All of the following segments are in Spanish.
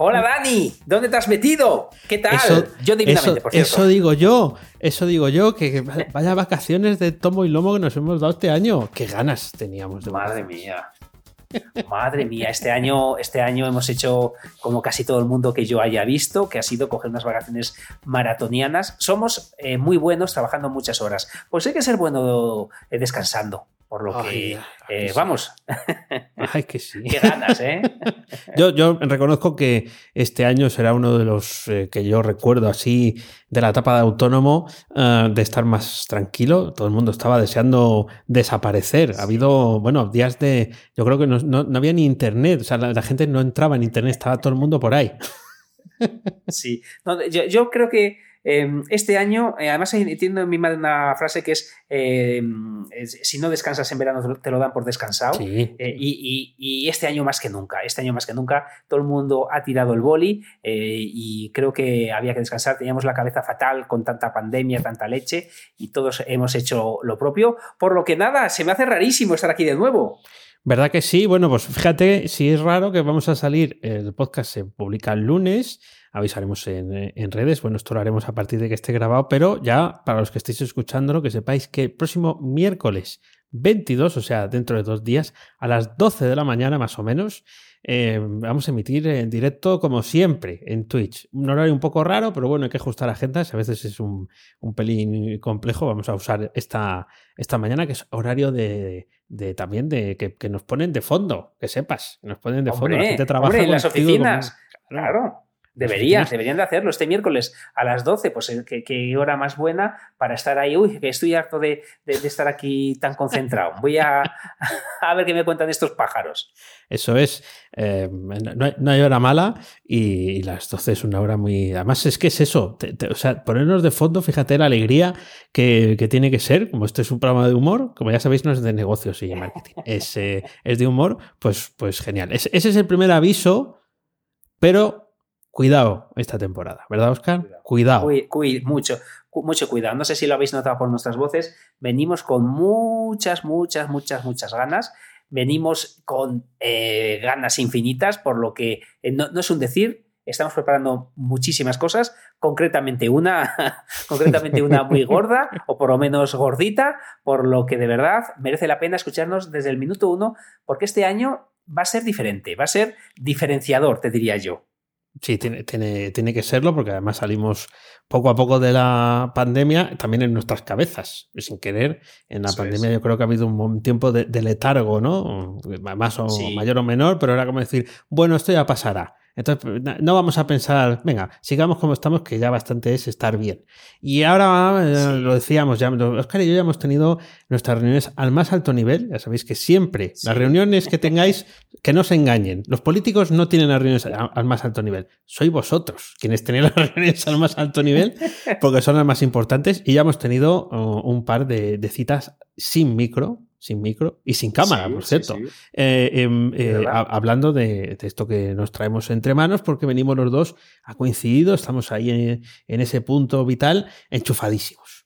Hola Dani, ¿dónde te has metido? ¿Qué tal? yo divinamente, por cierto. Eso digo yo, eso digo yo, que vaya vacaciones de tomo y lomo que nos hemos dado este año. Qué ganas teníamos de Madre mía. Madre mía, este año, este año hemos hecho como casi todo el mundo que yo haya visto, que ha sido coger unas vacaciones maratonianas. Somos eh, muy buenos trabajando muchas horas. Pues hay que ser bueno eh, descansando. Por lo que, eh, vamos. Ay, que sí. Qué ganas, ¿eh? yo, yo reconozco que este año será uno de los eh, que yo recuerdo así de la etapa de autónomo, eh, de estar más tranquilo. Todo el mundo estaba deseando desaparecer. Ha habido, bueno, días de. Yo creo que no, no, había ni internet. O sea, la, gente no entraba en internet, estaba todo el mundo por ahí. sí. yo creo que este año, eh, además entiendo en mi madre una frase que em, es, si no descansas en verano te lo dan por descansado. Eh, y, este año más que nunca, este año más que nunca, todo el mundo ha tirado el boli eh, y creo que había que descansar. Teníamos la cabeza fatal con tanta pandemia, tanta leche y todos hemos hecho lo propio. Por lo que nada, se me hace rarísimo estar aquí de nuevo. ¿Verdad que sí? Bueno, pues fíjate, si es raro que vamos a salir, el podcast se publica el lunes avisaremos en, redes. Bueno, esto lo haremos a partir de que esté grabado, pero ya para los que estéis escuchándolo, que sepáis que el próximo miércoles 22, o sea, dentro de dos días, a las 12 de la mañana más o menos, eh, vamos a emitir en directo como siempre en Twitch. Un horario un poco raro, pero bueno, hay que ajustar agendas. A veces es un, pelín complejo. Vamos a usar esta, esta mañana, que es horario de, también de que, nos ponen de fondo, que sepas, que nos ponen de fondo. La gente trabaja en las oficinas. Claro. Deberían, deberían de hacerlo este miércoles a las 12, pues eh, qué, hora más buena para estar ahí. Uy, que estoy harto de, estar aquí tan concentrado. Voy a, a, ver qué me cuentan estos pájaros. Eso es, eh, no, hay, hora mala y, las 12 es una hora muy... Además es que es eso, o sea, ponernos de fondo, fíjate la alegría que, tiene que ser, como esto es un programa de humor, como ya sabéis no es de negocios y de marketing, es, eh, es de humor, pues, pues genial. ese es el primer aviso, pero Cuidado esta temporada, ¿verdad, Oscar? Cuidado. mucho, mucho cuidado. No sé si lo habéis notado por nuestras voces. Venimos con muchas, muchas, muchas, muchas ganas. Venimos con eh, ganas infinitas, por lo que eh, no, es un decir, estamos preparando muchísimas cosas, concretamente una, concretamente una muy gorda, o por lo menos gordita, por lo que de verdad merece la pena escucharnos desde el minuto uno, porque este año va a ser diferente, va a ser diferenciador, te diría yo. Sí, tiene, tiene, tiene, que serlo porque además salimos poco a poco de la pandemia, también en nuestras cabezas, sin querer. En la pandemia yo creo que ha habido un tiempo de, letargo, ¿no? Más o mayor o menor, pero era como decir, bueno, esto ya pasará. Entonces, no vamos a pensar, venga, sigamos como estamos, que ya bastante es estar bien. Y ahora, eh, lo decíamos ya, Oscar y yo ya hemos tenido nuestras reuniones al más alto nivel. Ya sabéis que siempre las reuniones que tengáis, que no se engañen. Los políticos no tienen las reuniones al más alto nivel. Sois vosotros quienes tenéis las reuniones al más alto nivel, porque son las más importantes. Y ya hemos tenido oh, un par de citas sin micro, sin micro y sin cámara, por cierto. Eh, em, eh, hablando de, esto que nos traemos entre manos, porque venimos los dos, ha coincidido, estamos ahí en, ese punto vital, enchufadísimos.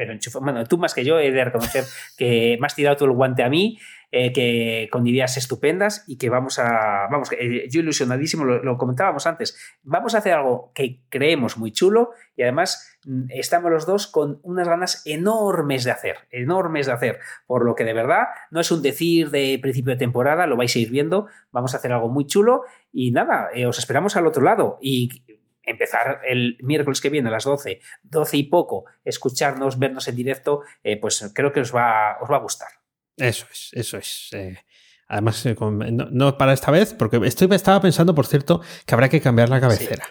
Pero enchufado, bueno, tú más que yo he de reconocer que me has tirado tú el guante a mí eh, que con ideas estupendas y que vamos a, vamos, eh, yo ilusionadísimo, lo, comentábamos antes, vamos a hacer algo que creemos muy chulo y además mm, estamos los dos con unas ganas enormes de hacer, enormes de hacer, por lo que de verdad no es un decir de principio de temporada, lo vais a ir viendo, vamos a hacer algo muy chulo y nada, eh, os esperamos al otro lado y empezar el miércoles que viene a las 12, 12 y poco, escucharnos, vernos en directo, pues creo que os va, os va a gustar. Eso es, eso es. Eh, Además, eh, no, para esta vez, porque estoy, estaba pensando, por cierto, que habrá que cambiar la cabecera.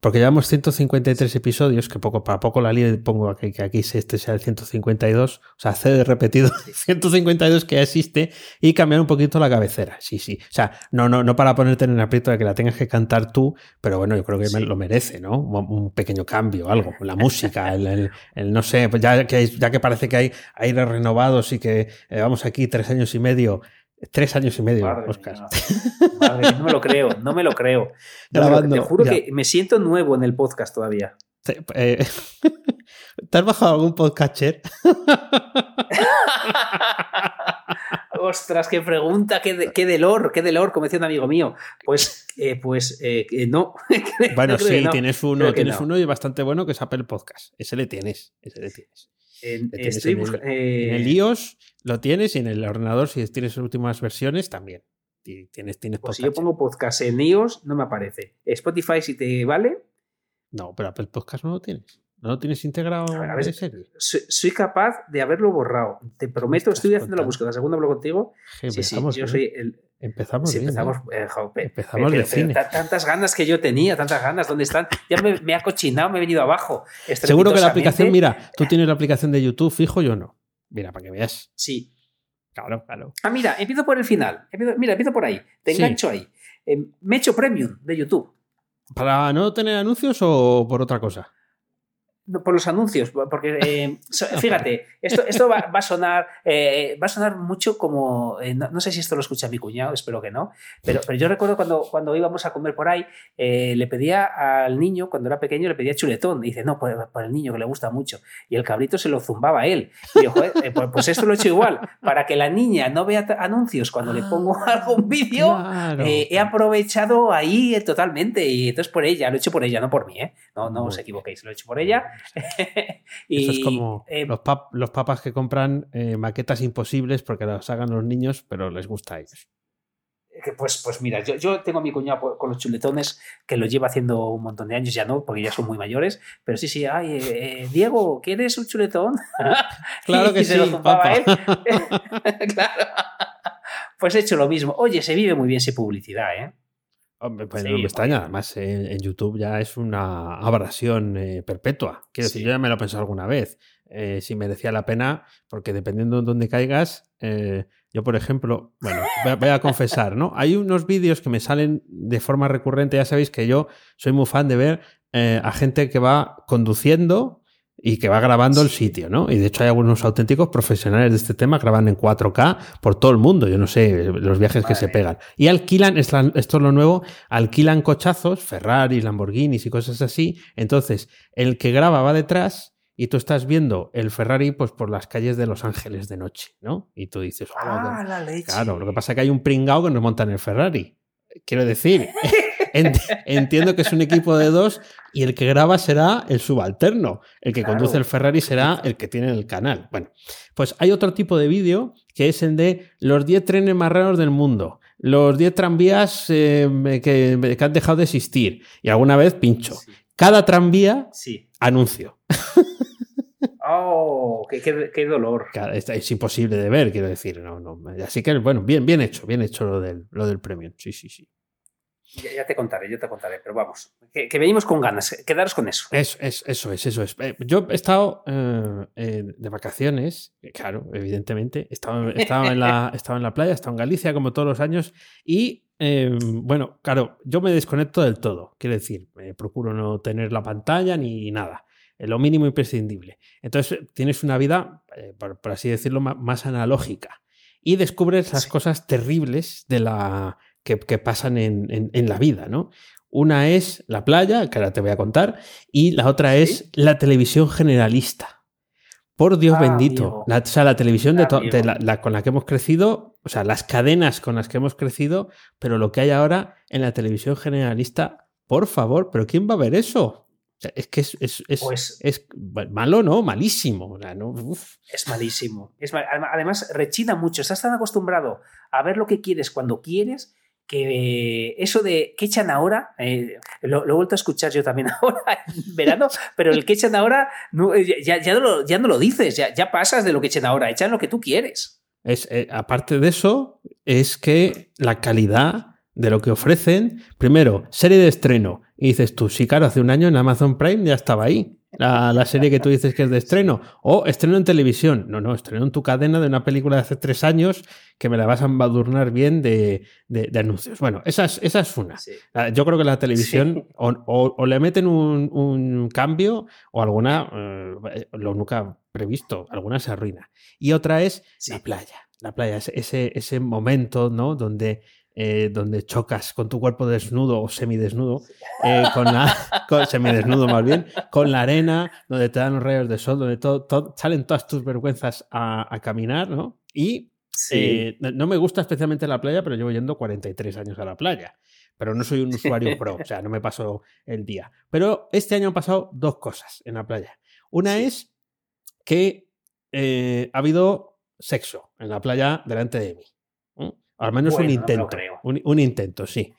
Porque llevamos 153 episodios, que poco para poco la y pongo aquí que aquí este sea el 152, o sea, hacer de repetido 152 que ya existe y cambiar un poquito la cabecera. Sí, sí. O sea, no, no, no para ponerte en el aprieto de que la tengas que cantar tú, pero bueno, yo creo que lo merece, ¿no? Un pequeño cambio, algo. La música, el, no sé, pues ya que, ya que parece que hay aires renovados y que eh, vamos aquí tres años y medio Tres años y medio, Oscar. no me lo creo, no me lo creo. te juro que me siento nuevo en el podcast todavía. ¿Te, eh, has bajado algún podcatcher? Ostras, qué pregunta, qué, de, qué delor, qué delor, como decía un amigo mío. Pues, eh, pues eh, no. bueno, sí, tienes uno, tienes uno y bastante bueno que es Apple Podcast. Ese le tienes, ese le tienes. En, estoy en, el, en, el, iOS lo tienes y en el ordenador, si tienes últimas versiones, también. Tienes, tienes pues si yo pongo podcast en iOS, no me aparece. Spotify, si te vale. No, pero Apple Podcast no lo tienes. ¿No lo tienes integrado a ver, soy, capaz de haberlo borrado. Te prometo, estoy haciendo la búsqueda. Segunda hablo contigo. sí, sí, yo soy el. Empezamos bien. Empezamos, ¿eh? eh, empezamos de cine. tantas ganas que yo tenía, tantas ganas. ¿Dónde están? Ya me, ha cochinado, me he venido abajo. Seguro que la aplicación, mira, tú tienes la aplicación de YouTube fijo, yo no. Mira, para que veas. Sí. Claro, claro. Ah, mira, empiezo por el final. mira, empiezo por ahí. Te engancho ahí. Eh, me he hecho premium de YouTube. ¿Para no tener anuncios o por otra cosa? Por los anuncios, porque eh, fíjate, esto, esto va, a sonar, eh, va a sonar mucho como, eh, no, sé si esto lo escucha mi cuñado, espero que no, pero, pero yo recuerdo cuando, cuando íbamos a comer por ahí, le pedía al niño, cuando era pequeño, le pedía chuletón, y dice, no, por, el niño que le gusta mucho, y el cabrito se lo zumbaba a él, y yo, pues, pues, esto lo he hecho igual, para que la niña no vea anuncios cuando le pongo ah, algún vídeo, he aprovechado ahí totalmente, y entonces por ella, lo he hecho por ella, no por mí, no, no os equivoquéis, lo he hecho por ella, Eso es como eh, los, los, papas que compran eh, maquetas imposibles porque las hagan los niños, pero les gusta a ellos. Pues, pues mira, yo, yo tengo a mi cuñado con los chuletones que lo lleva haciendo un montón de años, ya no, porque ya son muy mayores, pero sí, sí, ay, eh, Diego, ¿quieres un chuletón? claro que sí, papá. claro. Pues he hecho lo mismo. Oye, se vive muy bien sin publicidad, ¿eh? Pues no me extraña, además en, YouTube ya es una abrasión eh, perpetua. Quiero decir, yo ya me lo he pensado alguna vez, eh, si merecía la pena, porque dependiendo de dónde caigas, eh, yo por ejemplo, bueno, voy a, confesar, ¿no? Hay unos vídeos que me salen de forma recurrente, ya sabéis que yo soy muy fan de ver a gente que va conduciendo y que va grabando el sitio, ¿no? Y de hecho hay algunos auténticos profesionales de este tema graban en 4K por todo el mundo, yo no sé, los viajes que se pegan. Y alquilan, esto es lo nuevo, alquilan cochazos, Ferraris, Lamborghinis y cosas así. Entonces, el que graba va detrás y tú estás viendo el Ferrari pues por las calles de Los Ángeles de noche, ¿no? Y tú dices, ah, la leche. claro, lo que pasa es que hay un pringao que nos monta en el Ferrari. Quiero decir, entiendo que es un equipo de dos y el que graba será el subalterno. El que conduce el Ferrari será el que tiene el canal. Bueno, pues hay otro tipo de vídeo que es el de los 10 trenes más raros del mundo. Los 10 tranvías eh, que, han dejado de existir. Y alguna vez pincho. Cada tranvía, anuncio. Oh, qué, dolor. Es, imposible de ver, quiero decir. No, no. Así que, bueno, bien, bien hecho, bien hecho lo del, lo del premium. Sí, sí, sí. Ya, te contaré, yo te contaré, pero vamos, que, venimos con ganas, quedaros con eso. Es, eso es, eso es. Eh, yo he estado eh, de vacaciones, claro, evidentemente, he estado, en la, en la playa, he estado en Galicia como todos los años y em, bueno, claro, yo me desconecto del todo, quiero decir, procuro no tener la pantalla ni nada, lo mínimo imprescindible. Entonces tienes una vida, eh, por, así decirlo, más, analógica y descubres las cosas terribles de la que, pasan en, la vida, ¿no? Una es la playa, que ahora te voy a contar, y la otra es la televisión generalista. Por Dios ah, bendito. La, o sea, la televisión de, ah, la, con la que hemos crecido, o sea, las cadenas con las que hemos crecido, pero lo que hay ahora en la televisión generalista, por favor, ¿pero quién va a ver eso? es que es, es, es, pues es, malo, ¿no? Malísimo. Es malísimo. Es Además, rechina mucho. Estás tan acostumbrado a ver lo que quieres cuando quieres que eso de que echan ahora, eh, lo, he vuelto a escuchar yo también ahora en verano, pero el que echan ahora ya, ya, no, lo, ya no lo dices, ya, ya pasas de lo que echan ahora, echan lo que tú quieres. Es, eh, aparte de eso, es que la calidad de lo que ofrecen, primero, serie de estreno. Y dices tú, sí, claro, hace un año en Amazon Prime ya estaba ahí. La, serie que tú dices que es de estreno. O estreno en televisión. No, no, estreno en tu cadena de una película de hace tres años que me la vas a embadurnar bien de, anuncios. Bueno, esa es, esa es una. Yo creo que la televisión o, le meten un, cambio o alguna, eh, lo nunca previsto, alguna se arruina. Y otra es la playa. La playa, ese, ese momento, ¿no? Donde eh, donde chocas con tu cuerpo desnudo o semidesnudo, eh, con la, semidesnudo más bien, con la arena, donde te dan los rayos de sol, donde todo, salen todas tus vergüenzas a, caminar, ¿no? Y eh, no me gusta especialmente la playa, pero llevo yendo 43 años a la playa. Pero no soy un usuario pro, o sea, no me paso el día. Pero este año han pasado dos cosas en la playa. Una es que ha habido sexo en la playa delante de mí. Al menos un intento. un, intento, sí.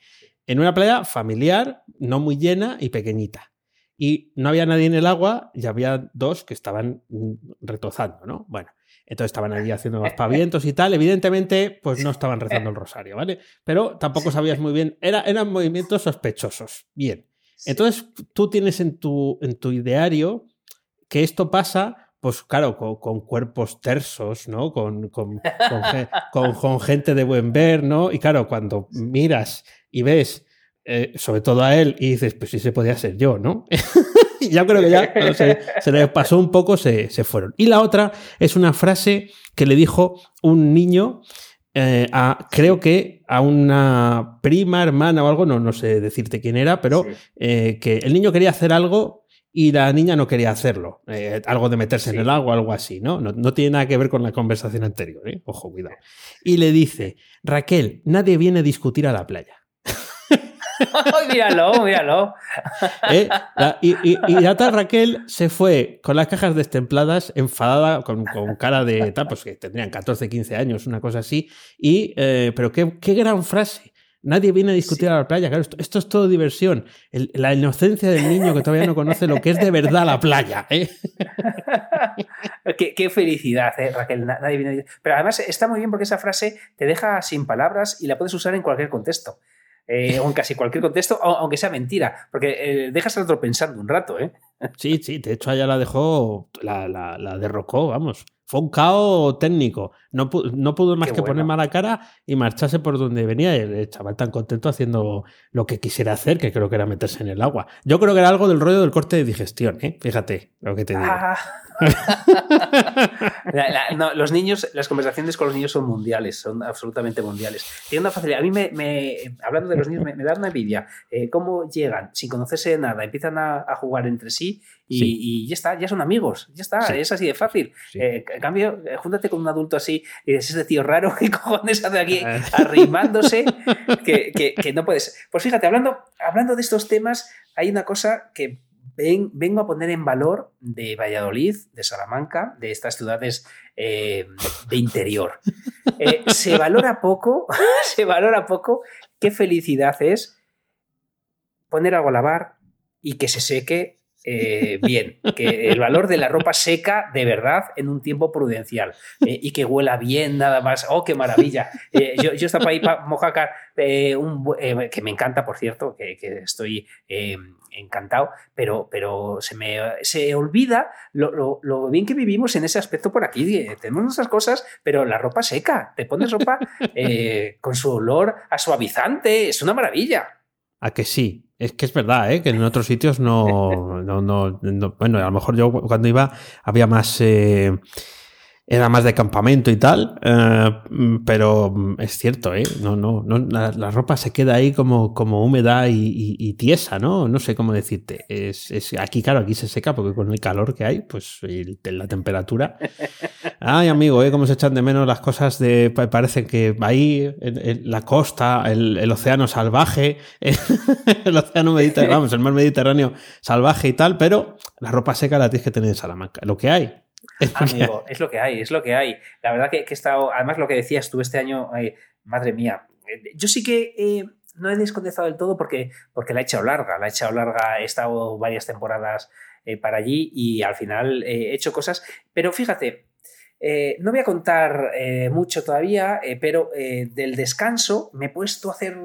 En una playa familiar, no muy llena y pequeñita. Y no había nadie en el agua y había dos que estaban mm, retozando, ¿no? Bueno, entonces estaban allí haciendo más pavientos y tal. Evidentemente, pues no estaban rezando el rosario, ¿vale? Pero tampoco sabías muy bien. Era, eran movimientos sospechosos. Bien. Entonces, tú tienes en tu, en tu ideario que esto pasa pues claro, con, cuerpos tersos, ¿no? Con, con, con, gente de buen ver, ¿no? Y claro, cuando miras y ves, eh, sobre todo a él, y dices, pues sí se podía ser yo, ¿no? y ya creo que ya se, se les pasó un poco, se, se, fueron. Y la otra es una frase que le dijo un niño eh, a, creo que a una prima, hermana o algo, no, no sé decirte quién era, pero eh, que el niño quería hacer algo y la niña no quería hacerlo. Eh, algo de meterse en el agua, algo así, ¿no? ¿no? tiene nada que ver con la conversación anterior, ¿eh? Ojo, cuidado. Y le dice, Raquel, nadie viene a discutir a la playa. míralo, míralo. ¿Eh? y, y, ya tal Raquel se fue con las cajas destempladas, enfadada, con, cara de tal, pues que tendrían 14, 15 años, una cosa así. Y, eh, pero qué, qué gran frase. Nadie viene a discutir a la playa. Claro, esto, es todo diversión. la inocencia del niño que todavía no conoce lo que es de verdad la playa. ¿eh? qué, felicidad, ¿eh, Raquel. Nadie viene Pero además está muy bien porque esa frase te deja sin palabras y la puedes usar en cualquier contexto. Eh, o en casi cualquier contexto, aunque sea mentira, porque dejas al otro pensando un rato, ¿eh? Sí, sí, de hecho ella la dejó, la, la derrocó, vamos. Fue un caos técnico. No, no pudo más que poner mala cara y marcharse por donde venía. El chaval tan contento haciendo lo que quisiera hacer, que creo que era meterse en el agua. Yo creo que era algo del rollo del corte de digestión, ¿eh? Fíjate lo que te digo. Ah. Los niños, las conversaciones con los niños son mundiales, son absolutamente mundiales. Tiene una facilidad. A mí, me, hablando de los niños, me, da una envidia. Eh, ¿Cómo llegan sin conocerse de nada? Empiezan a, jugar entre sí y, ya está, ya son amigos, ya está, es así de fácil. Eh, en cambio, eh, júntate con un adulto así y dices, ese tío raro, ¿qué cojones hace aquí arrimándose? que, que, no puedes. Pues fíjate, hablando, hablando de estos temas, hay una cosa que vengo a poner en valor de Valladolid, de Salamanca, de estas ciudades eh, de interior. Eh, se valora poco, se valora poco qué felicidad es poner algo a lavar y que se seque eh, bien, que el valor de la ropa seca de verdad en un tiempo prudencial y que huela bien nada más. ¡Oh, qué maravilla! yo, yo estaba ahí para mojacar, que me encanta, por cierto, que, estoy encantado, pero, pero se me se olvida lo, bien que vivimos en ese aspecto por aquí. Tenemos nuestras cosas, pero la ropa seca, te pones ropa eh, con su olor a suavizante, es una maravilla. A que sí, es que es verdad, ¿eh? que en otros sitios no, no, no, Bueno, a lo mejor yo cuando iba había más. Eh, era más de campamento y tal, eh, pero es cierto, ¿eh? No, no, no la, ropa se queda ahí como, como húmeda y, tiesa, ¿no? No sé cómo decirte. Es, es, aquí, claro, aquí se seca porque con el calor que hay, pues la temperatura. Ay, amigo, ¿eh? Cómo se echan de menos las cosas de. Parece que ahí, en, la costa, el, océano salvaje, el océano Mediterráneo, vamos, el mar Mediterráneo salvaje y tal, pero la ropa seca la tienes que tener en Salamanca. Lo que hay. Amigo, es lo que hay, es lo que hay. La verdad que, he estado, además lo que decías tú este año, madre mía, eh, yo sí que eh, no he descontestado del todo porque, porque la he echado larga, la he echado larga, he estado varias temporadas eh, para allí y al final he hecho cosas, pero fíjate, eh, no voy a contar eh, mucho todavía, eh, pero del descanso me he puesto a hacer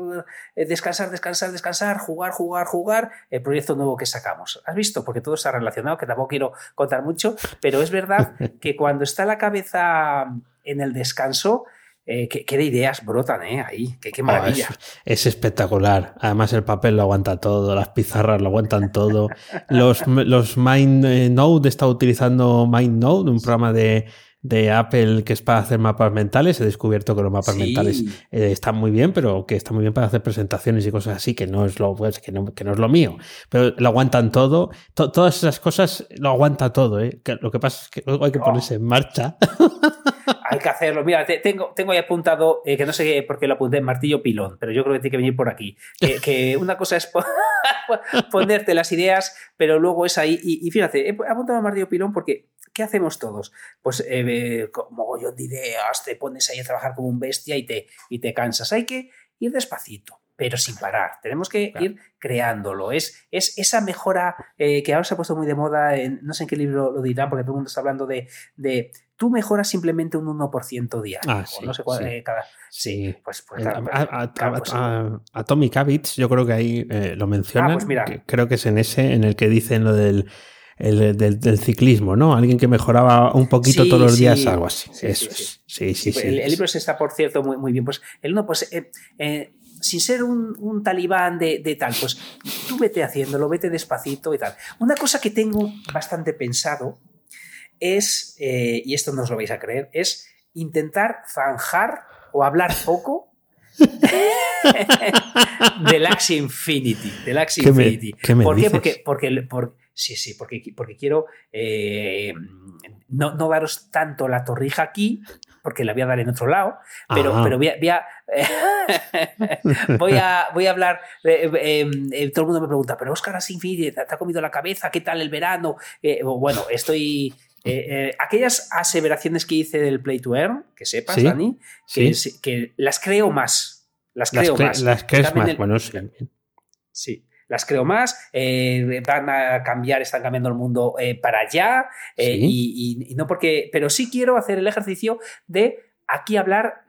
descansar, descansar, descansar, jugar, jugar, jugar, el proyecto nuevo que sacamos. ¿Has visto? Porque todo está relacionado, que tampoco quiero contar mucho, pero es verdad que cuando está la cabeza en el descanso, eh, ¿qué, de ideas brotan eh, ahí? ¿Qué, oh, maravilla! es, espectacular. Además, el papel lo aguanta todo, las pizarras lo aguantan todo. los, los MindNode, estado utilizando MindNode, un programa de, de Apple que es para hacer mapas mentales. He descubierto que los mapas mentales eh, están muy bien, pero que están muy bien para hacer presentaciones y cosas así, que no es lo, pues, que no, que no es lo mío. Pero lo aguantan todo. todas esas cosas lo aguanta todo. ¿eh? lo que pasa es que luego hay que oh. ponerse en marcha. hay que hacerlo. Mira, tengo, tengo ahí apuntado, eh, que no sé por qué lo apunté, martillo pilón, pero yo creo que tiene que venir por aquí. Que, una cosa es ponerte las ideas, pero luego es ahí. Y, fíjate, he apuntado martillo pilón porque ¿qué hacemos todos? Pues eh, como yo de ideas, te pones ahí a trabajar como un bestia y te, y te cansas. Hay que ir despacito pero sin parar. Tenemos que ir creándolo. Es, es esa mejora eh, que ahora se ha puesto muy de moda, en, no sé en qué libro lo dirán, porque todo el mundo está hablando de, de tú mejoras simplemente un 1% diario. Ah, sí, no sé cuál, sí. Eh, cada, sí. pues, pues claro, a, pues Atomic Habits, yo creo que ahí eh, lo mencionan. Ah, pues mira. creo que es en ese en el que dicen lo del el, del, ciclismo, ¿no? Alguien que mejoraba un poquito todos los días, algo así. Eso es. Sí, sí, sí. El, libro se está, por cierto, muy, muy bien. Pues el uno, pues eh, sin ser un, talibán de, tal, pues tú vete haciéndolo, vete despacito y tal. Una cosa que tengo bastante pensado es, eh, y esto no os lo vais a creer, es intentar zanjar o hablar poco del Axie Infinity. Del Infinity. ¿Por qué? Porque, porque, sí, sí, porque, porque quiero eh, no, no, daros tanto la torrija aquí, porque la voy a dar en otro lado, pero, pero voy a, voy, a, voy, a, hablar, eh, eh, eh, todo el mundo me pregunta, pero Oscar Asinfidi, ¿te, ha comido la cabeza? ¿Qué tal el verano? bueno, estoy... aquellas aseveraciones que hice del Play to Earn, que sepas, Dani, que, que, las creo más. Las creo más. Las crees más, bueno, sí. Sí las creo más, eh, van a cambiar, están cambiando el mundo eh, para allá, eh, y, no porque, pero sí quiero hacer el ejercicio de aquí hablar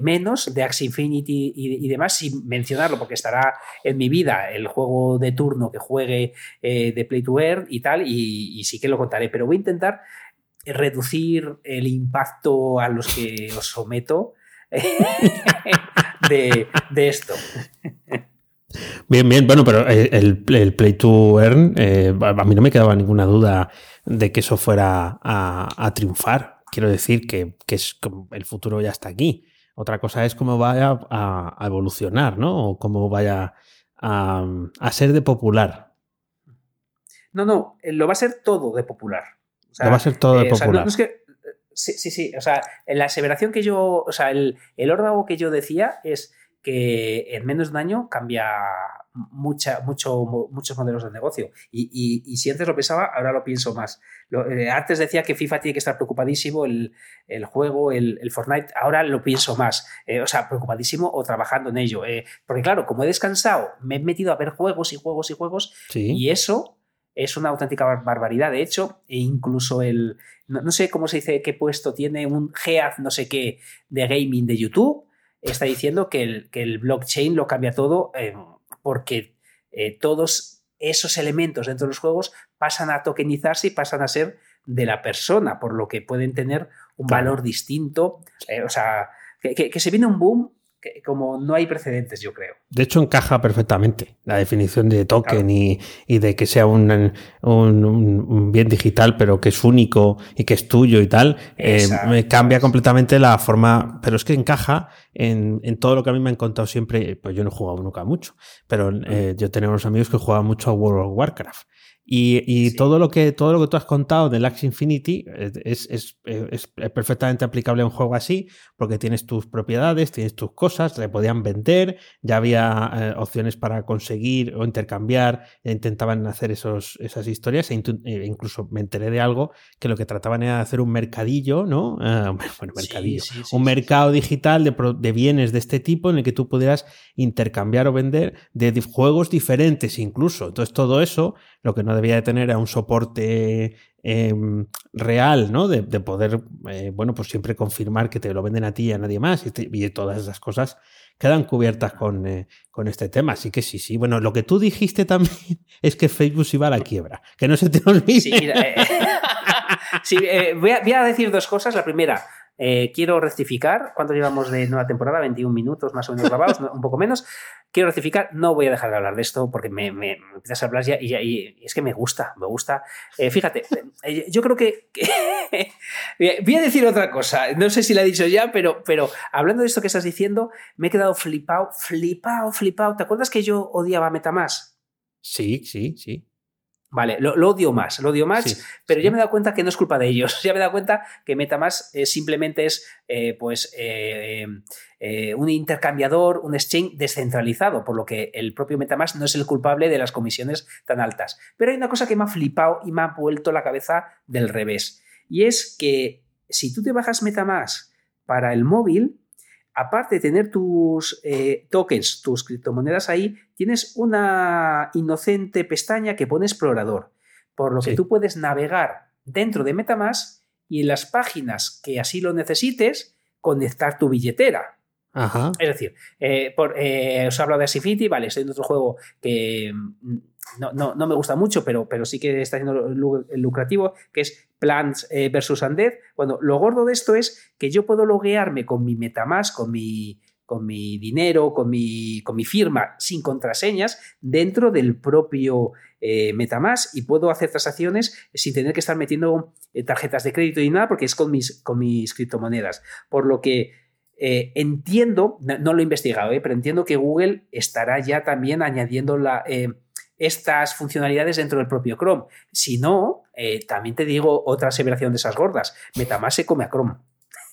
menos de Axie Infinity y, demás, sin mencionarlo, porque estará en mi vida el juego de turno que juegue de Play to Earn y tal, y, sí que lo contaré, pero voy a intentar reducir el impacto a los que os someto de, de esto. Bien, bien, bueno, pero eh, el, Play to Earn, eh, a mí no me quedaba ninguna duda de que eso fuera a, triunfar. Quiero decir que, es, el futuro ya está aquí. Otra cosa es cómo vaya a, evolucionar, ¿no? O cómo vaya a, ser de popular. No, no, eh, lo va a ser todo de popular. lo va a ser todo de popular. sí, sí, sí. O sea, la aseveración que yo, o sea, el, el órdago que yo decía es que en menos de un año cambia mucha, mucho, muchos modelos de negocio. Y, si antes lo pensaba, ahora lo pienso más. Eh, antes decía que FIFA tiene que estar preocupadísimo, el, juego, el, Fortnite, ahora lo pienso más. Eh, o sea, preocupadísimo o trabajando en ello. Eh, porque claro, como he descansado, me he metido a ver juegos y juegos y juegos, y eso es una auténtica barbaridad. De hecho, e incluso el, no, no, sé cómo se dice, qué puesto tiene un GEAD, no sé qué, de gaming de YouTube está diciendo que el, que el blockchain lo cambia todo eh, porque eh, todos esos elementos dentro de los juegos pasan a tokenizarse y pasan a ser de la persona, por lo que pueden tener un valor distinto. Eh, o sea, que, se viene un boom como no hay precedentes, yo creo. De hecho, encaja perfectamente la definición de token y, de que sea un, un, bien digital, pero que es único y que es tuyo y tal. Eh, cambia completamente la forma, pero es que encaja en, todo lo que a mí me han contado siempre. Pues yo no he jugado nunca mucho, pero eh, yo tenía unos amigos que jugaban mucho a World of Warcraft. Y, todo, lo que, todo lo que tú has contado del Axie Infinity es, es, es, perfectamente aplicable a un juego así, porque tienes tus propiedades, tienes tus cosas, le podían vender, ya había eh, opciones para conseguir o intercambiar, e intentaban hacer esos, esas historias, e, e incluso me enteré de algo que lo que trataban era de hacer un mercadillo, ¿no? Bueno, mercadillo, un mercado digital de, de bienes de este tipo en el que tú pudieras intercambiar o vender de juegos diferentes incluso. Entonces todo eso, lo que no debía de tener un soporte em, real, ¿no? De, poder, eh, bueno, pues siempre confirmar que te lo venden a ti y a nadie más y, todas esas cosas quedan cubiertas con, eh, con, este tema. Así que sí, sí. Bueno, lo que tú dijiste también es que Facebook iba a la quiebra. Que no se te olvide. Sí, sí voy, a, voy a decir dos cosas. La primera, eh, quiero rectificar, ¿cuánto llevamos de nueva temporada? 21 minutos más o menos grabados, un poco menos. Quiero rectificar, no voy a dejar de hablar de esto porque me, empiezas a hablar ya y, es que me gusta, me gusta. Eh, fíjate, eh, yo creo que, voy a decir otra cosa, no sé si la he dicho ya, pero, pero hablando de esto que estás diciendo, me he quedado flipado, flipado, flipado. ¿Te acuerdas que yo odiaba Metamask? Sí, sí, sí. Vale, lo, odio más, lo odio más, pero ya me he dado cuenta que no es culpa de ellos. Ya me he dado cuenta que MetaMask eh, simplemente es eh, pues, eh, un intercambiador, un exchange descentralizado, por lo que el propio MetaMask no es el culpable de las comisiones tan altas. Pero hay una cosa que me ha flipado y me ha vuelto la cabeza del revés. Y es que si tú te bajas MetaMask para el móvil, aparte de tener tus eh, tokens, tus criptomonedas ahí, tienes una inocente pestaña que pone explorador, por lo que tú puedes navegar dentro de Metamask y en las páginas que así lo necesites, conectar tu billetera. Es decir, eh, por, eh, os hablo de Asifity, vale, estoy en otro juego que mm, no, no, me gusta mucho, pero, pero sí que está siendo lucrativo, que es Plants eh, versus Undead. Bueno, lo gordo de esto es que yo puedo loguearme con mi Metamask, con mi, con mi dinero, con mi, con mi firma, sin contraseñas, dentro del propio eh, Metamask y puedo hacer transacciones sin tener que estar metiendo eh, tarjetas de crédito y nada, porque es con mis, con mis criptomonedas. Por lo que entiendo, no, lo he investigado, pero entiendo que Google estará ya también añadiendo la estas funcionalidades dentro del propio Chrome. Si no, eh, también te digo otra aseveración de esas gordas. Metamask se come a Chrome.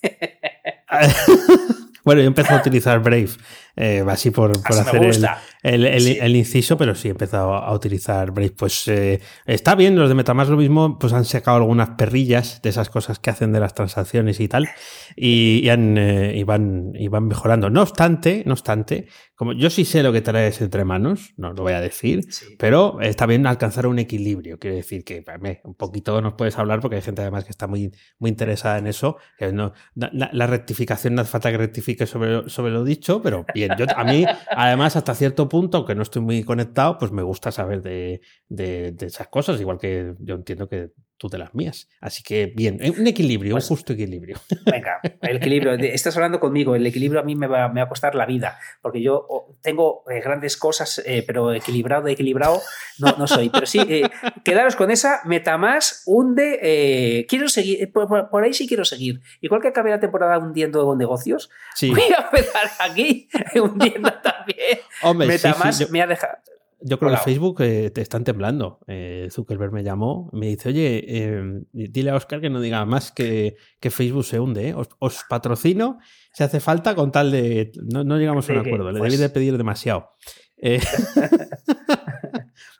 bueno, yo empecé a utilizar Brave, eh, así por, hacer el, inciso, pero sí he empezado a utilizar Brave. Pues eh, está bien, los de Metamask lo mismo, pues han sacado algunas perrillas de esas cosas que hacen de las transacciones y tal, y, han, y, van, y van mejorando. No obstante, no obstante, como yo sí sé lo que traes entre manos, no lo voy a decir, pero está bien alcanzar un equilibrio. Quiero decir que un poquito nos puedes hablar porque hay gente además que está muy, muy interesada en eso. Que no, la, rectificación no hace falta que rectifique sobre, sobre lo dicho, pero bien, yo, a mí además hasta cierto punto, aunque no estoy muy conectado, pues me gusta saber de, de esas cosas, igual que yo entiendo que de las mías. Así que bien, eh, un equilibrio, un pues justo equilibrio. Venga, el equilibrio. Estás hablando conmigo, el equilibrio a mí me va, me va a costar la vida, porque yo tengo eh, grandes cosas, eh, pero equilibrado, equilibrado no, no soy. Pero sí, quedaros con esa, Metamask hunde, quiero seguir, por, ahí sí quiero seguir. Igual que acabé la temporada hundiendo negocios, voy a empezar aquí hundiendo también. Hombre, Metamask me ha dejado yo creo que Facebook eh, te están temblando. Eh, Zuckerberg me llamó, me dice, oye, em, dile a Oscar que no diga más que, que Facebook se hunde. ¿eh? Os, patrocino si hace falta con tal de... No, llegamos a un acuerdo, le debí pues de pedir demasiado.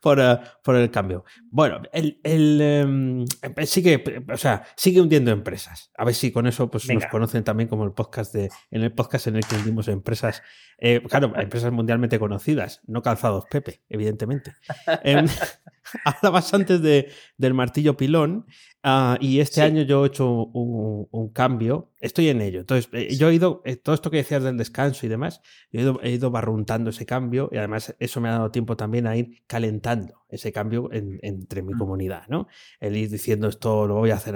por, eh, por, el cambio. Bueno, el, el em, sigue, o sea, sigue hundiendo empresas. A ver si con eso pues, nos conocen también como el podcast de, en el podcast en el que hundimos empresas, eh, claro, empresas mundialmente conocidas, no calzados Pepe, evidentemente. Em, hablabas antes de, del martillo pilón ah, y este año yo he hecho un, cambio, estoy en ello. Entonces, eh, yo he ido, todo esto que decías del descanso y demás, he ido, he ido barruntando ese cambio y además eso me ha dado tiempo también a ir calentando ese cambio entre mi mm. comunidad, ¿no? El ir diciendo esto lo voy a hacer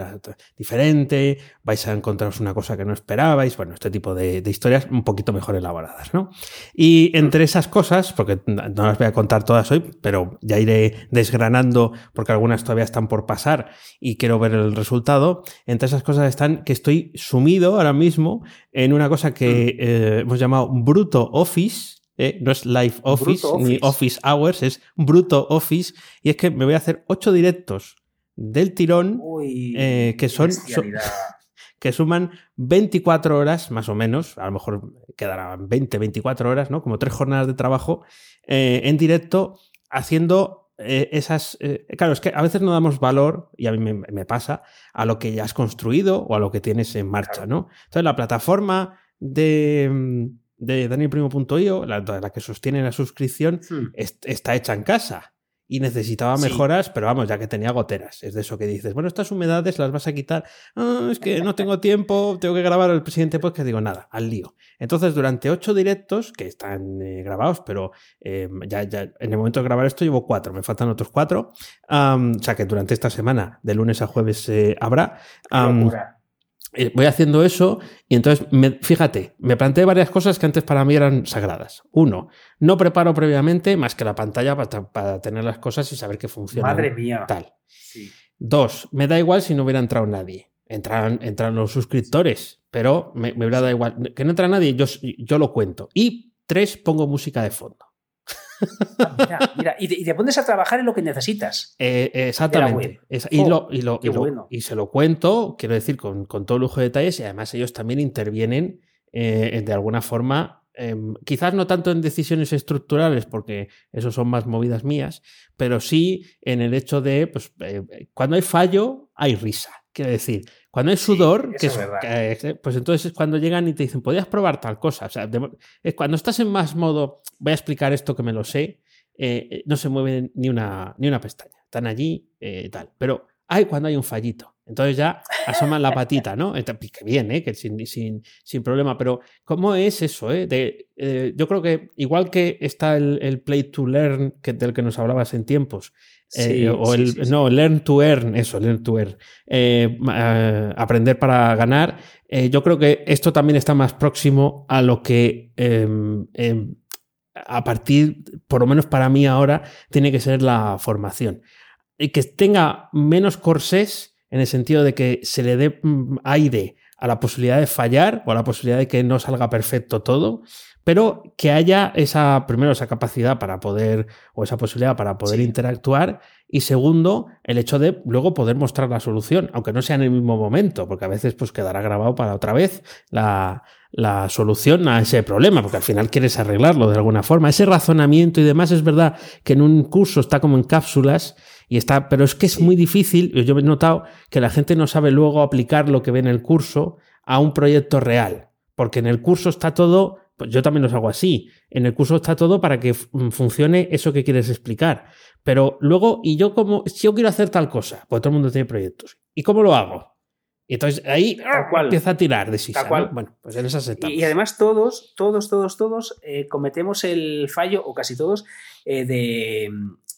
diferente, vais a encontraros una cosa que no esperabais, bueno, este tipo de, historias un poquito mejor elaboradas, ¿no? Y entre esas cosas, porque no las voy a contar todas hoy, pero ya iré desgranando porque algunas todavía están por pasar y quiero ver el resultado, entre esas cosas están que estoy sumido ahora mismo en una cosa que mm. eh, hemos llamado Bruto Office, ¿eh? no es Live Office, ni Office Hours, es Bruto Office. Y es que me voy a hacer ocho directos del tirón eh, que son, que suman 24 horas más o menos, a lo mejor quedarán 20, 24 horas, ¿no? Como tres jornadas de trabajo eh, en directo haciendo esas... claro, es que a veces no damos valor, y a mí me, pasa, a lo que ya has construido o a lo que tienes en marcha, ¿no? Entonces la plataforma de, mm, de danielprimo.io, la, la que sostiene la suscripción, Hmm. est- está hecha en casa y necesitaba Sí. mejoras, pero vamos, ya que tenía goteras. Es de eso que dices, bueno, estas humedades las vas a quitar. "Ah, es que no tengo tiempo, tengo que grabar el siguiente podcast. Digo, nada, al lío. Entonces, durante ocho directos, que están eh, grabados, pero eh, ya, ya en el momento de grabar esto llevo cuatro, me faltan otros cuatro. O sea que durante esta semana, de lunes a jueves, eh, habrá. Voy haciendo eso y entonces, me- fíjate, me planteé varias cosas que antes para mí eran sagradas. Uno, no preparo previamente más que la pantalla para, para tener las cosas y saber que funciona. Madre mía. Tal. Sí. Dos, me da igual si no hubiera entrado nadie. Entran, entran los suscriptores, pero me, me hubiera dado igual. Que no entra nadie, yo, yo lo cuento. Y tres, pongo música de fondo. Ah, mira, mira, y, te, y te pones a trabajar en lo que necesitas. Eh, exactamente. y, Oh, lo, y, lo- qué y lo- bueno. y se lo cuento, quiero decir, con, con todo lujo de detalles, y además ellos también intervienen eh, de alguna forma, em, quizás no tanto en decisiones estructurales, porque eso son más movidas mías, pero sí en el hecho de, pues, eh, cuando hay fallo, hay risa. Quiero decir, cuando hay sudor, que es es- pues entonces es cuando llegan y te dicen, podías probar tal cosa. O sea, de- es cuando estás en más modo, voy a explicar esto que me lo sé, eh, eh, no se mueve ni una, ni una pestaña. Están allí eh, tal. Pero hay cuando hay un fallito. Entonces ya asoman la patita, ¿no? Ent- Que bien, ¿eh? Que sin, sin, sin problema. Pero, ¿cómo es eso? Eh? De, eh, yo creo que igual que está el, el play to learn, que, del que nos hablabas en tiempos, eh, Sí, o el, sí, sí. no, learn to earn, eso, learn to earn, eh, eh, aprender para ganar. eh, yo creo que esto también está más próximo a lo que em, em, a partir, por lo menos para mí ahora, tiene que ser la formación. Y que tenga menos corsés en el sentido de que se le dé mm, aire a la posibilidad de fallar o a la posibilidad de que no salga perfecto todo, pero que haya esa, primero, esa capacidad para poder, o esa posibilidad para poder Sí. interactuar, y segundo, el hecho de luego poder mostrar la solución, aunque no sea en el mismo momento, porque a veces pues quedará grabado para otra vez la, la solución a ese problema, porque al final quieres arreglarlo de alguna forma. Ese razonamiento y demás es verdad que en un curso está como en cápsulas y está, pero es que es muy difícil, yo he notado que la gente no sabe luego aplicar lo que ve en el curso a un proyecto real, porque en el curso está todo, pues yo también los hago así, en el curso está todo para que funcione eso que quieres explicar, pero luego, y yo como, si yo quiero hacer tal cosa, pues todo el mundo tiene proyectos, ¿y cómo lo hago? Y entonces ahí cual. empieza a tirar de sisa, cual. ¿no? Bueno, pues en esas etapas. Y, y además todos, todos, todos, todos eh, cometemos el fallo, o casi todos, eh, de...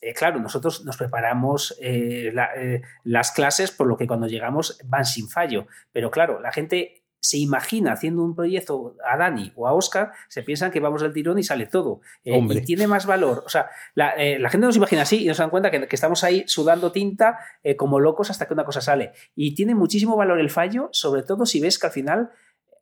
eh, claro, nosotros nos preparamos eh, la- eh, las clases por lo que cuando llegamos van sin fallo, pero claro, la gente se imagina haciendo un proyecto a Dani o a Oscar, se piensan que vamos del tirón y sale todo. Eh, y tiene más valor. O sea, la, eh, la gente nos imagina así y nos dan cuenta que, que estamos ahí sudando tinta eh, como locos hasta que una cosa sale. Y tiene muchísimo valor el fallo, sobre todo si ves que al final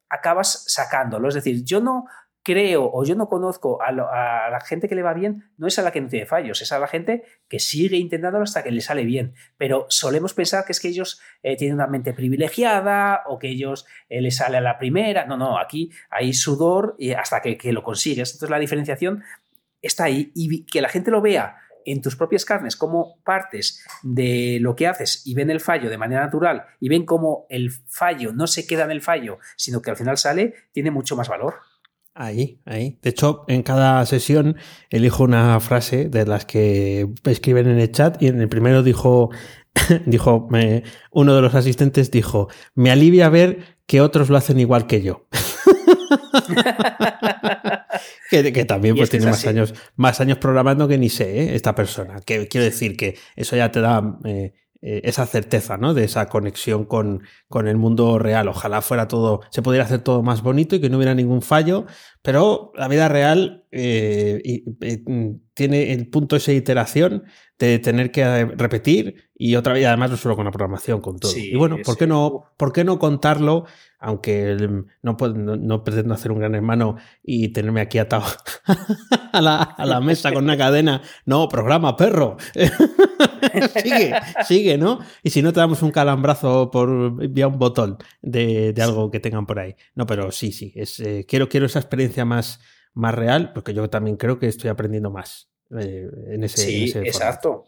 acabas sacándolo. Es decir, yo no creo o yo no conozco a, lo- a la gente que le va bien, no es a la que no tiene fallos, es a la gente que sigue intentándolo hasta que le sale bien. Pero solemos pensar que es que ellos eh, tienen una mente privilegiada o que ellos eh, les sale a la primera. No, no, aquí hay sudor y hasta que, que lo consigues. Entonces la diferenciación está ahí y que la gente lo vea en tus propias carnes como partes de lo que haces y ven el fallo de manera natural y ven cómo el fallo no se queda en el fallo, sino que al final sale, tiene mucho más valor. Ahí, ahí. De hecho, en cada sesión elijo una frase de las que escriben en el chat y en el primero dijo, dijo, me- uno de los asistentes dijo, me alivia ver que otros lo hacen igual que yo. que, que también pues tiene más así. años, más años programando que ni sé, ¿eh? esta persona. Que quiero decir que eso ya te da eh, eh, esa certeza, ¿no? De esa conexión con, con el mundo real. Ojalá fuera todo, se pudiera hacer todo más bonito y que no hubiera ningún fallo, pero la vida real eh, eh, tiene el punto de iteración de tener que eh, repetir y otra vez, además no solo con la programación, con todo. Sí, y bueno, ¿por sí. qué no, ¿por qué no contarlo? Aunque mm, no, puedo- no, no pretendo hacer un gran hermano y tenerme aquí atado a la, a la mesa con una cadena. No, programa, perro. sigue, sigue, ¿no? Y si no te damos un calambrazo por vía un botón de, de algo que tengan por ahí. No, pero sí, sí. Es, eh, quiero, quiero esa experiencia más, más real, porque yo también creo que estoy aprendiendo más eh, en ese, en Sí, formato. exacto.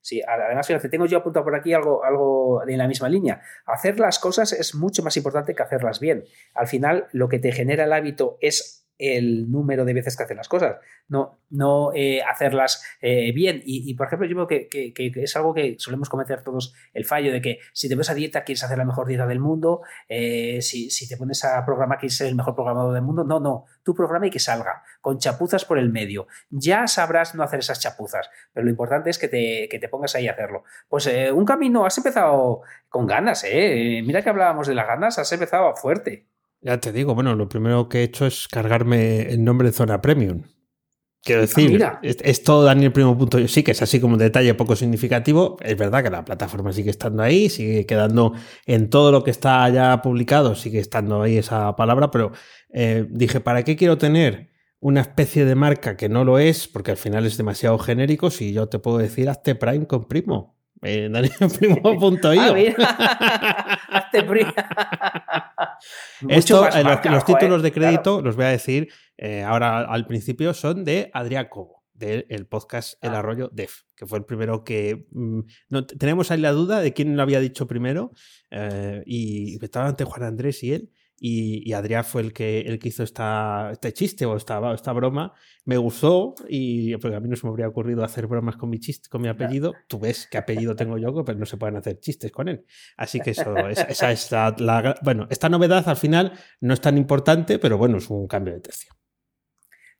Sí, además, fíjate, tengo yo apuntado por aquí algo, algo en la misma línea. Hacer las cosas es mucho más importante que hacerlas bien. Al final, lo que te genera el hábito es el número de veces que hacen las cosas, no, no eh, hacerlas eh, bien. Y, por ejemplo, yo creo que, es algo que solemos cometer todos el fallo de que si te ves a dieta quieres hacer la mejor dieta del mundo, eh, si, te pones a programar quieres ser el mejor programador del mundo, no, no, tu programa y que salga, con chapuzas por el medio. Ya sabrás no hacer esas chapuzas, pero lo importante es que te, que te pongas ahí a hacerlo. Pues un camino, has empezado con ganas, ¿eh? Mira que hablábamos de las ganas, has empezado fuerte. Ya te digo, bueno, lo primero que he hecho es cargarme el nombre de Zona Premium. Quiero ah, decir, es, todo Daniel Primo. Sí, que es así como un detalle poco significativo. Es verdad que la plataforma sigue estando ahí, sigue quedando en todo lo que está ya publicado, sigue estando ahí esa palabra, pero eh, dije, ¿para qué quiero tener una especie de marca que no lo es? Porque al final es demasiado genérico. Si yo te puedo decir, hazte Prime con Primo. Eh, DanielPrimo.io. Ah. Esto, eh, los, títulos de crédito, los voy a decir eh, ahora al principio, son de Adrián Cobo, del podcast El ah. Arroyo Def, que fue el primero que... Mm, no, tenemos ahí la duda de quién lo había dicho primero, eh, y estaba ante Juan Andrés y él, y, Adrián fue el que, el que hizo esta, este chiste o esta, esta broma. Me gustó y porque a mí no se me habría ocurrido hacer bromas con mi chiste, con mi apellido. Tú ves qué apellido tengo yo, pero no se pueden hacer chistes con él. Así que eso, esa, es la, Bueno, esta novedad al final no es tan importante, pero bueno, es un cambio de tercio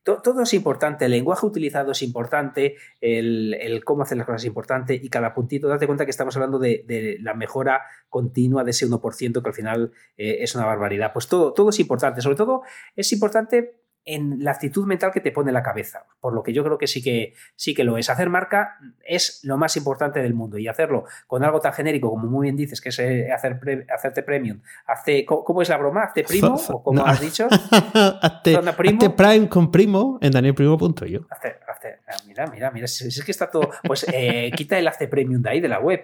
todo es importante, el lenguaje utilizado es importante, el, cómo hacer las cosas es importante y cada puntito, date cuenta que estamos hablando de, la mejora continua de ese 1% que al final eh, es una barbaridad. Pues todo, todo es importante, sobre todo es importante en la actitud mental que te pone la cabeza, por lo que yo creo que sí que sí que lo es. Hacer marca es lo más importante del mundo y hacerlo con algo tan genérico como muy bien dices, que es eh, hacer hacerte premium. Hace, ¿Cómo es la broma? ¿Hazte primo? ¿O cómo has dicho? hazte, primo? prime con primo en danielprimo.io. Ah, mira, mira, mira, si es que está todo. Pues eh, quita el hace premium de ahí, de la web.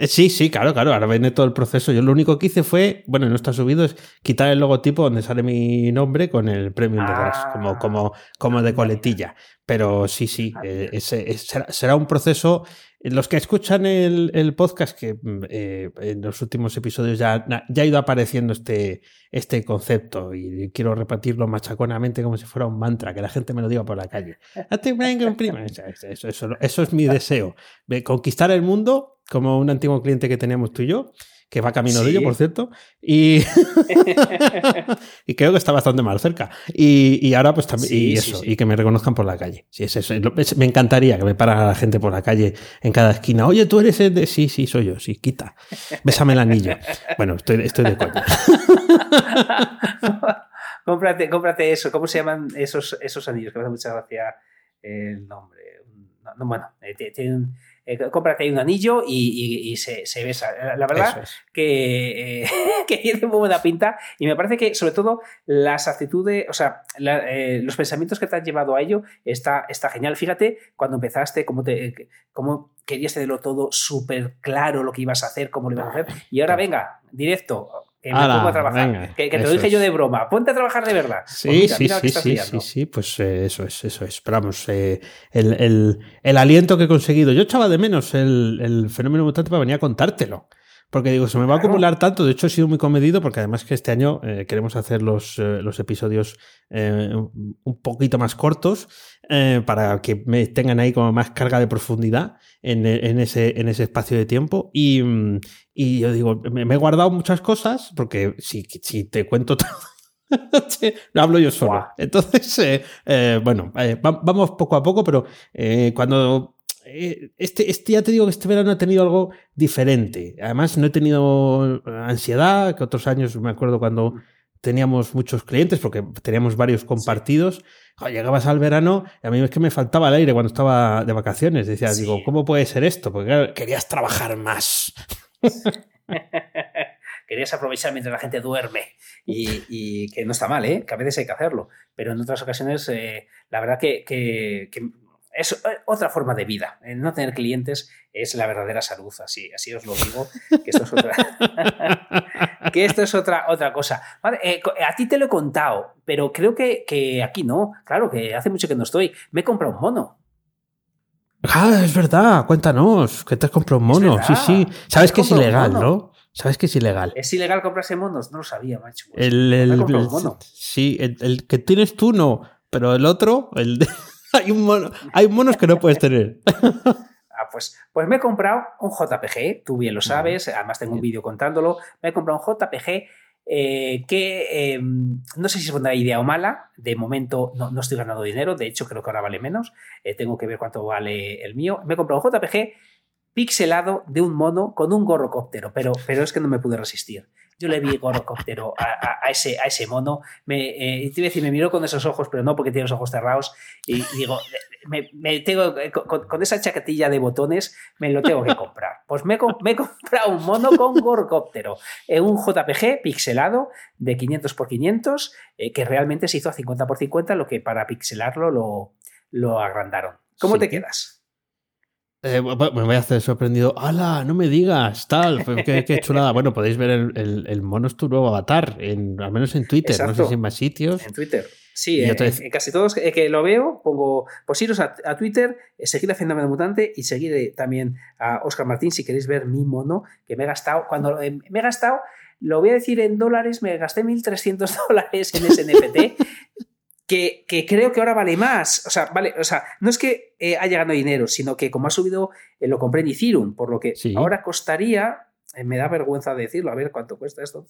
Eh, sí, sí, claro, claro. Ahora viene todo el proceso. Yo lo único que hice fue, bueno, no está subido, es quitar el logotipo donde sale mi nombre con el premium detrás, como, como, como de coletilla. Pero sí, sí, eh, será, un proceso. Los que escuchan el, podcast, que mm, eh, en los últimos episodios ya, ya ha ido apareciendo este, este concepto y quiero repetirlo machaconamente como si fuera un mantra, que la gente me lo diga por la calle. Eso, eso, eso es mi deseo. Conquistar el mundo como un antiguo cliente que teníamos tú y yo, que va camino de ello, por cierto, y, y creo que está bastante mal cerca. Y, ahora pues también, y eso, y que me reconozcan por la calle. Sí, es eso. Me encantaría que me parara la gente por la calle en cada esquina. Oye, tú eres el de... Sí, sí, soy yo, sí, quita. Bésame el anillo. Bueno, estoy, estoy de coña. cómprate, cómprate eso. ¿Cómo se llaman esos, esos anillos? Que me hace mucha gracia el nombre. No, bueno, eh, tienen eh, cómprate ahí un anillo y, se, besa. La verdad que, eh, que, tiene muy buena pinta y me parece que sobre todo las actitudes, o sea, eh, los pensamientos que te han llevado a ello está, está genial. Fíjate cuando empezaste, cómo, te, cómo querías tenerlo todo súper claro lo que ibas a hacer, cómo lo ibas a hacer y ahora venga, directo, que me pongo a trabajar. que, te lo dije yo de broma. Ponte a trabajar de verdad. Sí, pues sí, sí, sí, sí, sí, pues eh, eso es, eso es. Pero vamos, eh, el, el, aliento que he conseguido. Yo echaba de menos el, el fenómeno mutante para venir a contártelo. Porque digo, se me va a acumular tanto. De hecho, he sido muy comedido porque además que este año eh, queremos hacer los, eh, los episodios eh, un poquito más cortos para que me tengan ahí como más carga de profundidad en, en, ese, en ese espacio de tiempo. Y, y yo digo, me, he guardado muchas cosas porque si, si te cuento todo. no hablo yo solo. Entonces, bueno, vamos poco a poco, pero cuando este, este, ya te digo que este verano he tenido algo diferente. Además, no he tenido ansiedad, que otros años me acuerdo cuando teníamos muchos clientes, porque teníamos varios compartidos. llegabas al verano y a mí es que me faltaba el aire cuando estaba de vacaciones. Decía, digo, ¿cómo puede ser esto? Porque querías trabajar más. querías aprovechar mientras la gente duerme y, que no está mal, ¿eh? que a veces hay que hacerlo, pero en otras ocasiones eh, la verdad que, que, es eh, otra forma de vida. El no tener clientes es la verdadera salud, así, así os lo digo, que esto es otra, que esto es otra, otra cosa. Eh, a ti te lo he contado, pero creo que, aquí no. Claro, que hace mucho que no estoy. Me he comprado un mono. Ah, es verdad, cuéntanos, que te has comprado un mono. Sí, sí. Sabes que es ilegal, ¿no? Sabes que es ilegal. ¿Es ilegal comprarse monos? No lo sabía, macho. Pues, el, el, sí, el, que tienes tú no, pero el otro, el hay, un mono, hay monos que no puedes tener. Ah, pues, pues me he comprado un JPG, tú bien lo sabes, además tengo un vídeo contándolo. Me he comprado un JPG eh, que em, no sé si es buena idea o mala. De momento no, estoy ganando dinero, de hecho creo que ahora vale menos. Eh, tengo que ver cuánto vale el mío. Me he comprado un JPG pixelado de un mono con un gorrocóptero, pero, pero es que no me pude resistir. Yo le vi gorrocóptero a, a, ese, a ese mono. Me, eh, te iba a decir, me miró con esos ojos, pero no porque tiene los ojos cerrados. Y, digo, me, tengo, eh, con, esa chaquetilla de botones, me lo tengo que comprar. Pues me, me he comprado un mono con gorrocóptero, en un JPG pixelado de 500 x 500, que realmente se hizo a 50 x 50, lo que para pixelarlo lo, lo agrandaron. ¿Cómo te quedas? Eh, me voy a hacer sorprendido. ¡Hala! No me digas, tal. Qué, chulada. Bueno, podéis ver el, el, mono es tu nuevo avatar, en, al menos en Twitter. No sé si en más sitios. En Twitter. Sí, en, casi todos que lo veo, pongo, pues iros a, Twitter, eh, seguir a Fenómeno Mutante y seguir eh, también a Oscar Martín si queréis ver mi mono que me he gastado. Cuando me he gastado, lo voy a decir en dólares, me gasté 1.300 dólares en ese NFT que, creo que ahora vale más. O sea, vale, o sea, no es que eh, haya ganado dinero, sino que como ha subido, eh, lo compré en Ethereum, por lo que ahora costaría, eh, me da vergüenza decirlo, a ver cuánto cuesta esto.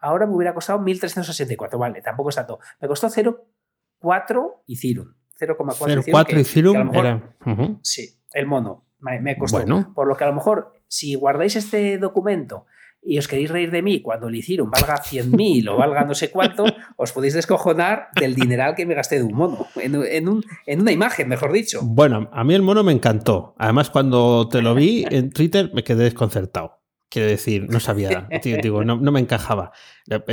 Ahora me hubiera costado 1.364, vale, tampoco es tanto. Me costó 0,4 Ethereum. 0,4 Ethereum. era... Sí, el mono. Me, costó. Por lo que a lo mejor, si guardáis este documento y os queréis reír de mí cuando el Ethereum valga 100.000 o valga no sé cuánto, os podéis descojonar del dineral que me gasté de un mono, en, un, en, una imagen, mejor dicho. Bueno, a mí el mono me encantó. Además, cuando te lo vi en Twitter me quedé desconcertado. Quiero decir, no sabía, digo, no, no, me encajaba.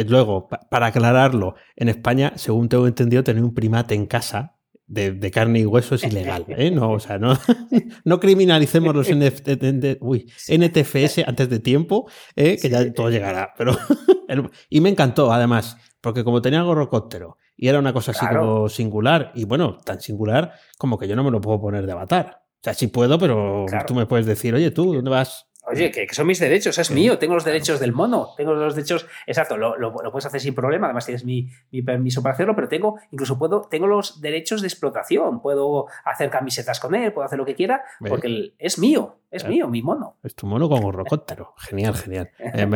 Luego, para aclararlo, en España, según tengo entendido, tener un primate en casa de, carne y hueso es ilegal. ¿eh? No, o sea, no, no criminalicemos los NTFS antes de tiempo, ¿eh? que ya todo llegará. Pero, y me encantó, además, porque como tenía gorrocóptero y era una cosa así como singular, y bueno, tan singular como que yo no me lo puedo poner de avatar. O sea, sí puedo, pero tú me puedes decir, oye, tú, ¿dónde vas? Oye, que, son mis derechos, es mío, tengo los derechos del mono, tengo los derechos, exacto, lo, lo, puedes hacer sin problema, además tienes mi, permiso para hacerlo, pero tengo, incluso puedo, tengo los derechos de explotación, puedo hacer camisetas con él, puedo hacer lo que quiera, porque es mío, es mío, mi mono. Es tu mono con gorrocóptero, genial, genial. Eh,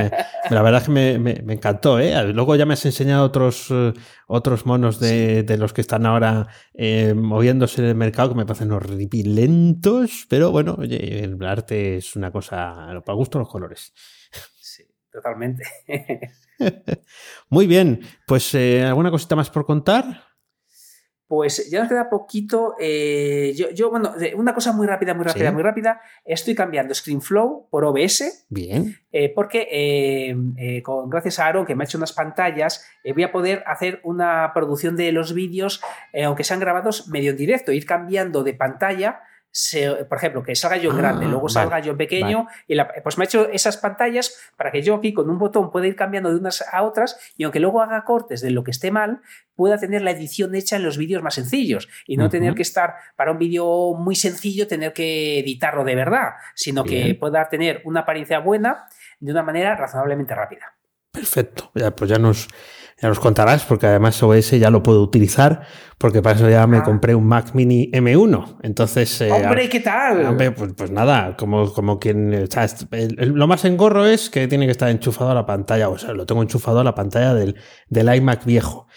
la verdad es que me, encantó, ¿eh? Luego ya me has enseñado otros, eh, otros monos de, los que están ahora eh, moviéndose en el mercado que me parecen horripilentos, pero bueno, oye, el arte es una cosa para gusto los colores. Sí, totalmente. Muy bien, pues eh, ¿alguna cosita más por contar? Pues ya nos queda poquito. Eh, yo, bueno, una cosa muy rápida, muy rápida, muy rápida. Estoy cambiando ScreenFlow por OBS. Bien. Eh, porque con, gracias a Aaron, que me ha hecho unas pantallas, voy a poder hacer una producción de los vídeos, aunque sean grabados medio en directo, ir cambiando de pantalla por ejemplo, que salga yo grande, ah, luego salga yo pequeño, y pues me ha hecho esas pantallas para que yo aquí con un botón pueda ir cambiando de unas a otras y aunque luego haga cortes de lo que esté mal, pueda tener la edición hecha en los vídeos más sencillos y no tener que estar para un vídeo muy sencillo, tener que editarlo de verdad, sino que pueda tener una apariencia buena de una manera razonablemente rápida. Perfecto, ya, pues ya nos ya nos contarás, porque además OS ya lo puedo utilizar, porque para eso ya me ah. compré un Mac Mini M1. Entonces. Eh, ¡Hombre, qué tal! Pues, pues, nada, como, como quien. lo más engorro es que tiene que estar enchufado a la pantalla, o sea, lo tengo enchufado a la pantalla del, del iMac viejo.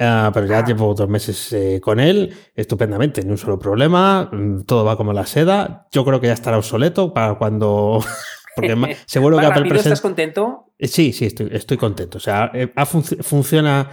Ah, pero ya ah. llevo dos meses eh, con él, estupendamente, ni un solo problema, mm, todo va como la seda. Yo creo que ya estará obsoleto para cuando porque seguro que Apple ¿Estás contento? Eh, sí, sí, estoy, estoy contento. O sea, eh, funciona.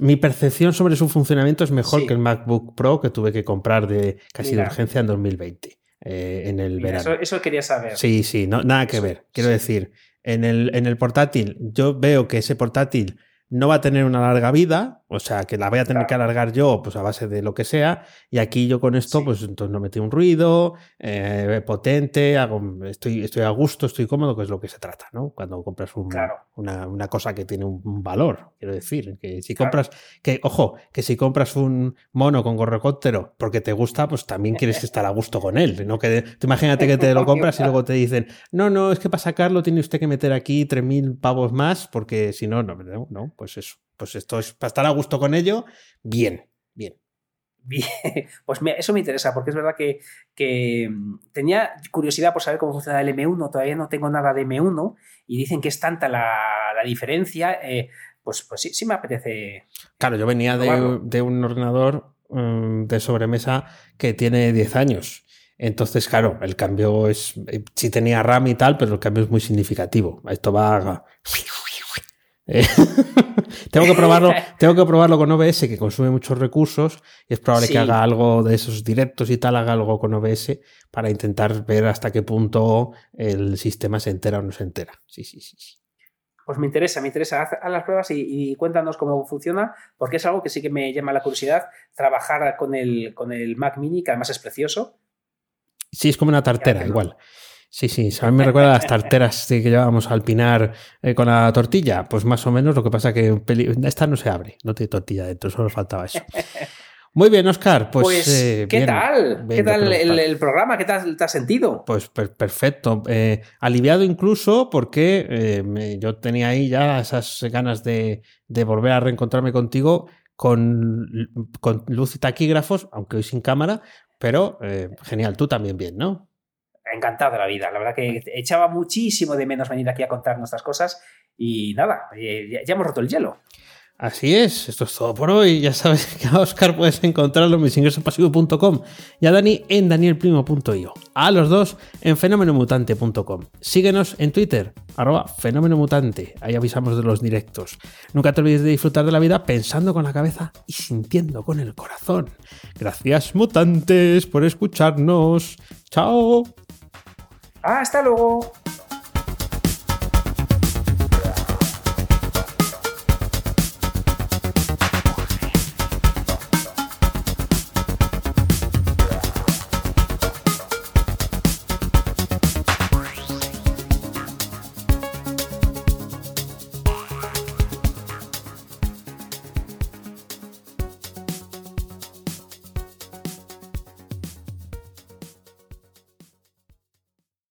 Mi percepción sobre su funcionamiento es mejor que el MacBook Pro que tuve que comprar de casi de urgencia en 2020, eh, en el verano. Eso, quería saber. Sí, sí, no, nada que ver. Quiero decir, en el, en el portátil, yo veo que ese portátil no va a tener una larga vida, O sea, que la voy a tener que alargar yo, pues a base de lo que sea. Y aquí yo con esto, pues entonces no metí un ruido, eh, potente, hago, estoy, estoy a gusto, estoy cómodo, que es lo que se trata, ¿no? Cuando compras una, cosa que tiene un, valor, quiero decir. Que si compras, que, ojo, que si compras un mono con gorrocóptero porque te gusta, pues también quieres estar a gusto con él. ¿no? Que, imagínate que te lo compras y luego te dicen, no, no, es que para sacarlo tiene usted que meter aquí 3.000 pavos más, porque si no, no, no, pues eso. Pues esto es para estar a gusto con ello, bien, bien. Bien, pues eso me interesa, porque es verdad que, mm, tenía curiosidad por saber cómo funciona el M1, todavía no tengo nada de M1 y dicen que es tanta la, diferencia, eh, pues, pues sí, sí me apetece. Claro, yo venía de, un ordenador mm, de sobremesa que tiene 10 años. Entonces, claro, el cambio es. Eh, sí tenía RAM y tal, pero el cambio es muy significativo. Esto va. A... Tengo que probarlo, tengo que probarlo con OBS, que consume muchos recursos, y es probable que haga algo de esos directos y tal, haga algo con OBS para intentar ver hasta qué punto el sistema se entera o no se entera. Sí, sí, sí. sí. Pues me interesa, me interesa. Haz, las pruebas y, cuéntanos cómo funciona, porque es algo que sí que me llama la curiosidad, trabajar con el, con el Mac Mini, que además es precioso. Sí, es como una tartera, igual. Sí, sí, a mí me recuerda a las tarteras que llevábamos al pinar eh, con la tortilla. Pues más o menos lo que pasa que esta no se abre, no tiene tortilla dentro, solo faltaba eso. Muy bien, Oscar. Pues, pues eh, ¿qué tal? ¿Qué tal el, programa? ¿Qué tal te has sentido? Pues perfecto. Eh, aliviado incluso porque yo tenía ahí ya esas ganas de, volver a reencontrarme contigo con, con, luz y taquígrafos, aunque hoy sin cámara, pero genial, tú también bien, ¿no? Encantado de la vida. La verdad que echaba muchísimo de menos venir aquí a contar nuestras cosas y nada, eh, ya, hemos roto el hielo. Así es, esto es todo por hoy. Ya sabes que a Oscar puedes encontrarlo en misingresopasivo.com y a Dani en danielprimo.io. A los dos en fenomenomutante.com. Síguenos en Twitter, arroba fenomenomutante. Ahí avisamos de los directos. Nunca te olvides de disfrutar de la vida pensando con la cabeza y sintiendo con el corazón. Gracias, mutantes, por escucharnos. Chao. Hasta luego.